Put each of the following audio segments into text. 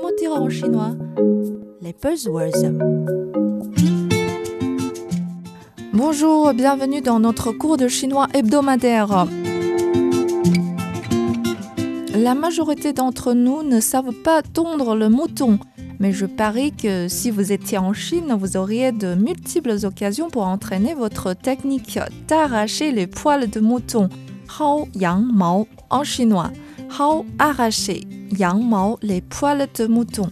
Comment dire en chinois Les buzzwords. Bonjour, bienvenue dans notre cours de chinois hebdomadaire. La majorité d'entre nous ne savent pas tondre le mouton, mais je parie que si vous étiez en Chine, vous auriez de multiples occasions pour entraîner votre technique d'arracher les poils de mouton. Hao yang mao en chinois. Hao arracher, yang mao les poils de mouton.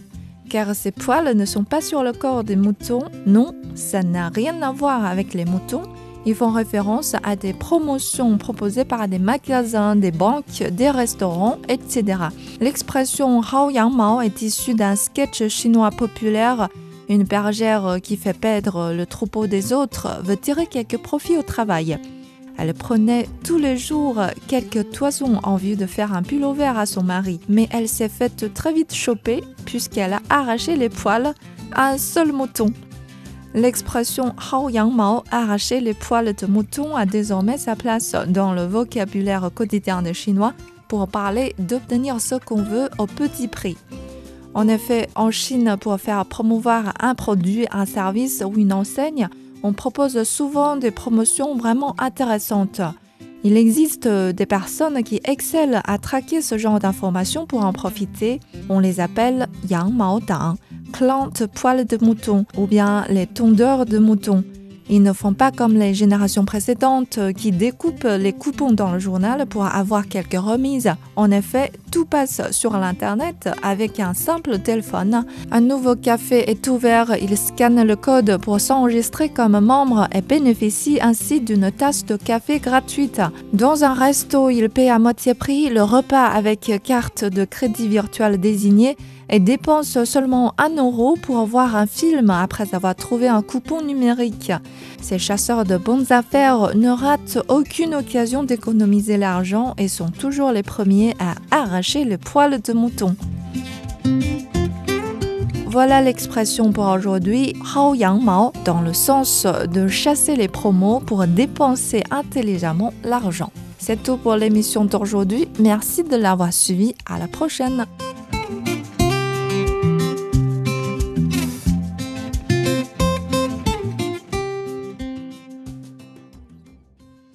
Car ces poils ne sont pas sur le corps des moutons, non, ça n'a rien à voir avec les moutons ils font référence à des promotions proposées par des magasins, des banques, des restaurants, etc. L'expression Hao Yang Mao est issue d'un sketch chinois populaire. Une bergère qui fait perdre le troupeau des autres veut tirer quelques profits au travail. Elle prenait tous les jours quelques toisons en vue de faire un pull vert à son mari, mais elle s'est faite très vite choper puisqu'elle a arraché les poils à un seul mouton. L'expression Hao Yang Mao, arracher les poils de mouton, a désormais sa place dans le vocabulaire quotidien des Chinois pour parler d'obtenir ce qu'on veut au petit prix. En effet, en Chine, pour faire promouvoir un produit, un service ou une enseigne, on propose souvent des promotions vraiment intéressantes. Il existe des personnes qui excellent à traquer ce genre d'informations pour en profiter. On les appelle Yang Mao Dang plantes poils de mouton ou bien les tondeurs de mouton. Ils ne font pas comme les générations précédentes qui découpent les coupons dans le journal pour avoir quelques remises. En effet, tout passe sur l'Internet avec un simple téléphone. Un nouveau café est ouvert, il scanne le code pour s'enregistrer comme membre et bénéficie ainsi d'une tasse de café gratuite. Dans un resto, il paie à moitié prix le repas avec carte de crédit virtuel désignée et dépense seulement 1 euro pour voir un film après avoir trouvé un coupon numérique. Ces chasseurs de bonnes affaires ne ratent aucune occasion d'économiser l'argent et sont toujours les premiers à arracher le poil de mouton. Voilà l'expression pour aujourd'hui Hao Yang Mao dans le sens de chasser les promos pour dépenser intelligemment l'argent. C'est tout pour l'émission d'aujourd'hui. Merci de l'avoir suivi. À la prochaine.